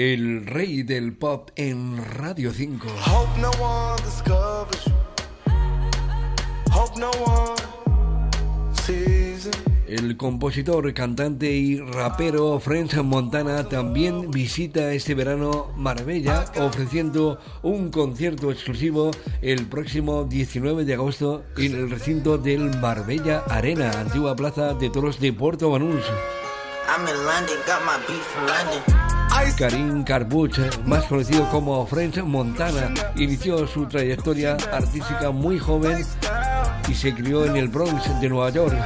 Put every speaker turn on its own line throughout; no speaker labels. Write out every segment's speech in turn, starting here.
el rey del pop en Radio 5.
Hope no one discovers you. Hope no one sees it.
El compositor, cantante y rapero French Montana también visita este verano Marbella ofreciendo un concierto exclusivo el próximo 19 de agosto en el recinto del Marbella Arena, antigua plaza de toros de Puerto Banús.
I'm in London, got my.
Karim Karbuch, más conocido como French Montana, inició su trayectoria artística muy joven y se crió en el Bronx de Nueva York,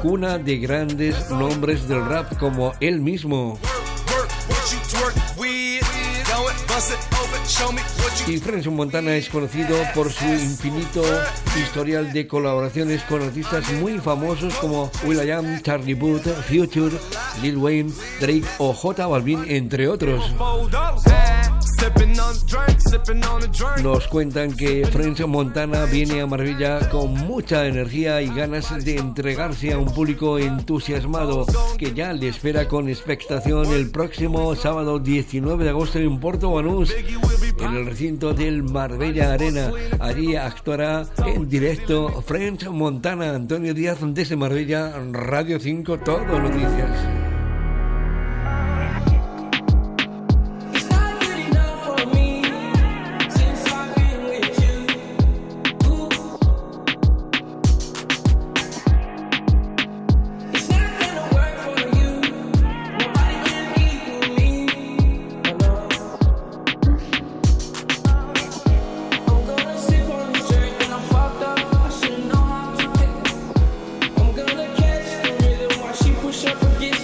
cuna de grandes nombres del rap como él mismo. Y Montana es conocido por su infinito historial de colaboraciones con artistas muy famosos como will.i.am, Charlie Puth, Future, Lil Wayne, Drake o J Balvin, entre otros. Nos cuentan que French Montana viene a Marbella con mucha energía y ganas de entregarse a un público entusiasmado que ya le espera con expectación el próximo sábado 19 de agosto en Porto Banús, en el recinto del Marbella Arena. Allí actuará en directo French Montana, Antonio Díaz desde Marbella, Radio 5, Todo Noticias.
forget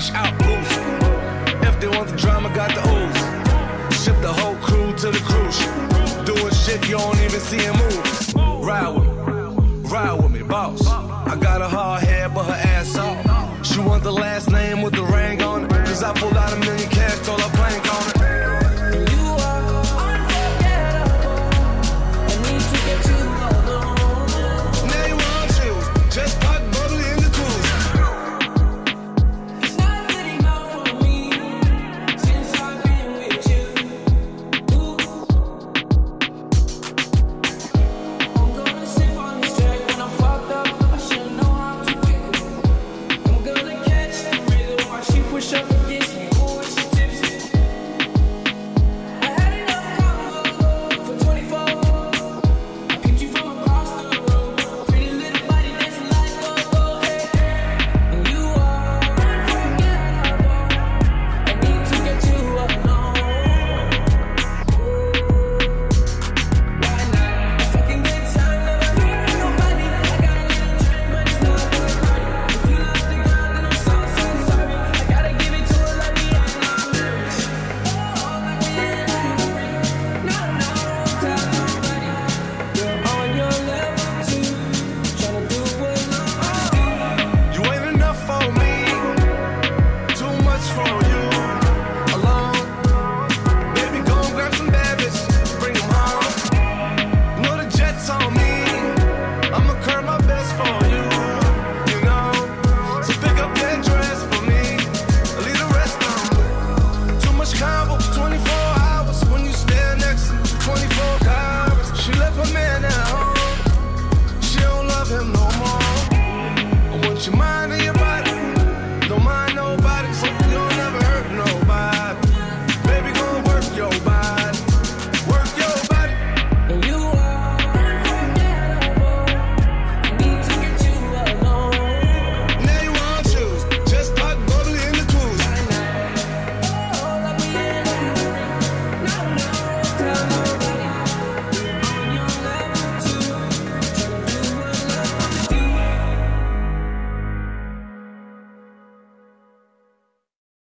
fresh out. If they want the drama, got the ooze. Ship the whole crew to the cruise. Doing shit you don't even see him move. Ride with me, ride with me, boss. I got a hard head, but her ass off. She want the last name with the ring on it. Cause I million